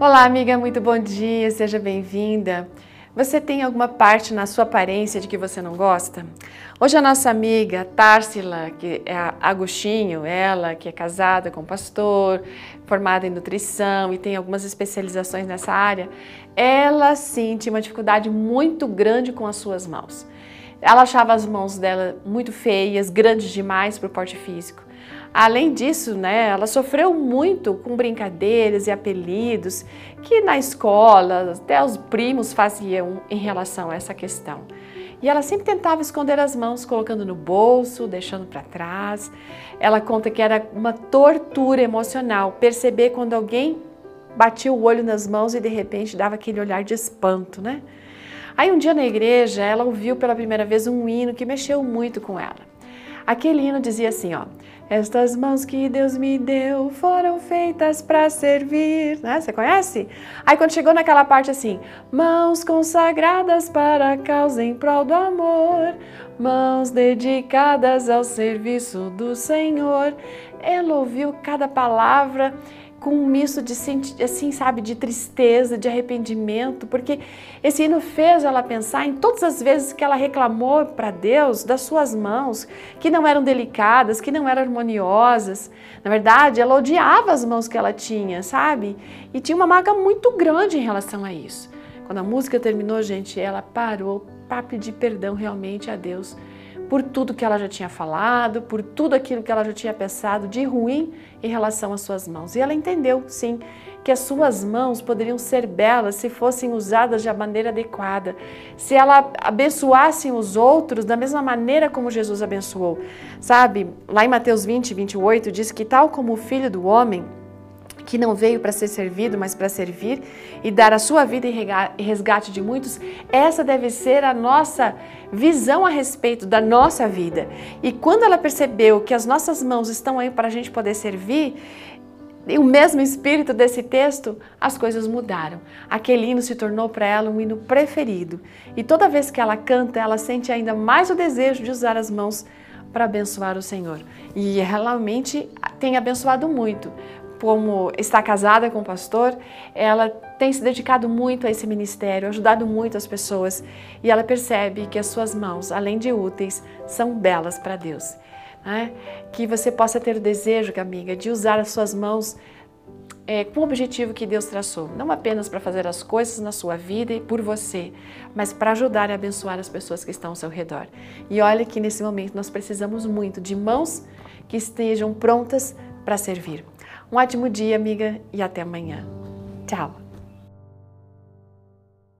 Olá, amiga, muito bom dia, seja bem-vinda. Você tem alguma parte na sua aparência de que você não gosta? Hoje a nossa amiga Tarsila, que é Agostinho, ela que é casada com pastor, formada em nutrição e tem algumas especializações nessa área, ela tinha uma dificuldade muito grande com as suas mãos. Ela achava as mãos dela muito feias, grandes demais para o porte físico. Além disso, né, ela sofreu muito com brincadeiras e apelidos que na escola até os primos faziam em relação a essa questão. E ela sempre tentava esconder as mãos, colocando no bolso, deixando para trás. Ela conta que era uma tortura emocional perceber quando alguém batia o olho nas mãos e de repente dava aquele olhar de espanto, né? Aí um dia na igreja, ela ouviu pela primeira vez um hino que mexeu muito com ela. Aquele hino dizia assim, ó: Estas mãos que Deus me deu foram feitas para servir, né? Você conhece? Aí quando chegou naquela parte assim, mãos consagradas para a causa em prol do amor, mãos dedicadas ao serviço do Senhor. Ela ouviu cada palavra com um misto de assim, sabe, de tristeza, de arrependimento, porque esse hino fez ela pensar em todas as vezes que ela reclamou para Deus das suas mãos, que não eram delicadas, que não eram harmoniosas. Na verdade, ela odiava as mãos que ela tinha, sabe? E tinha uma mágoa muito grande em relação a isso. Quando a música terminou, gente, ela parou para pedir perdão realmente a Deus por tudo que ela já tinha falado, por tudo aquilo que ela já tinha pensado de ruim em relação às suas mãos. E ela entendeu, sim, que as suas mãos poderiam ser belas se fossem usadas de maneira adequada, se ela abençoassem os outros da mesma maneira como Jesus abençoou. Sabe, lá em Mateus 20, 28 diz que tal como o filho do homem que não veio para ser servido, mas para servir e dar a sua vida em resgate de muitos, essa deve ser a nossa visão a respeito da nossa vida. E quando ela percebeu que as nossas mãos estão aí para a gente poder servir, e o mesmo espírito desse texto, as coisas mudaram. Aquele hino se tornou para ela um hino preferido. E toda vez que ela canta, ela sente ainda mais o desejo de usar as mãos para abençoar o Senhor. E realmente tem abençoado muito como está casada com o pastor, ela tem se dedicado muito a esse ministério, ajudado muito as pessoas e ela percebe que as suas mãos, além de úteis, são belas para Deus. Né? Que você possa ter o desejo, amiga, de usar as suas mãos é, com o objetivo que Deus traçou, não apenas para fazer as coisas na sua vida e por você, mas para ajudar e abençoar as pessoas que estão ao seu redor. E olha que nesse momento nós precisamos muito de mãos que estejam prontas para servir. Um ótimo dia, amiga, e até amanhã. Tchau!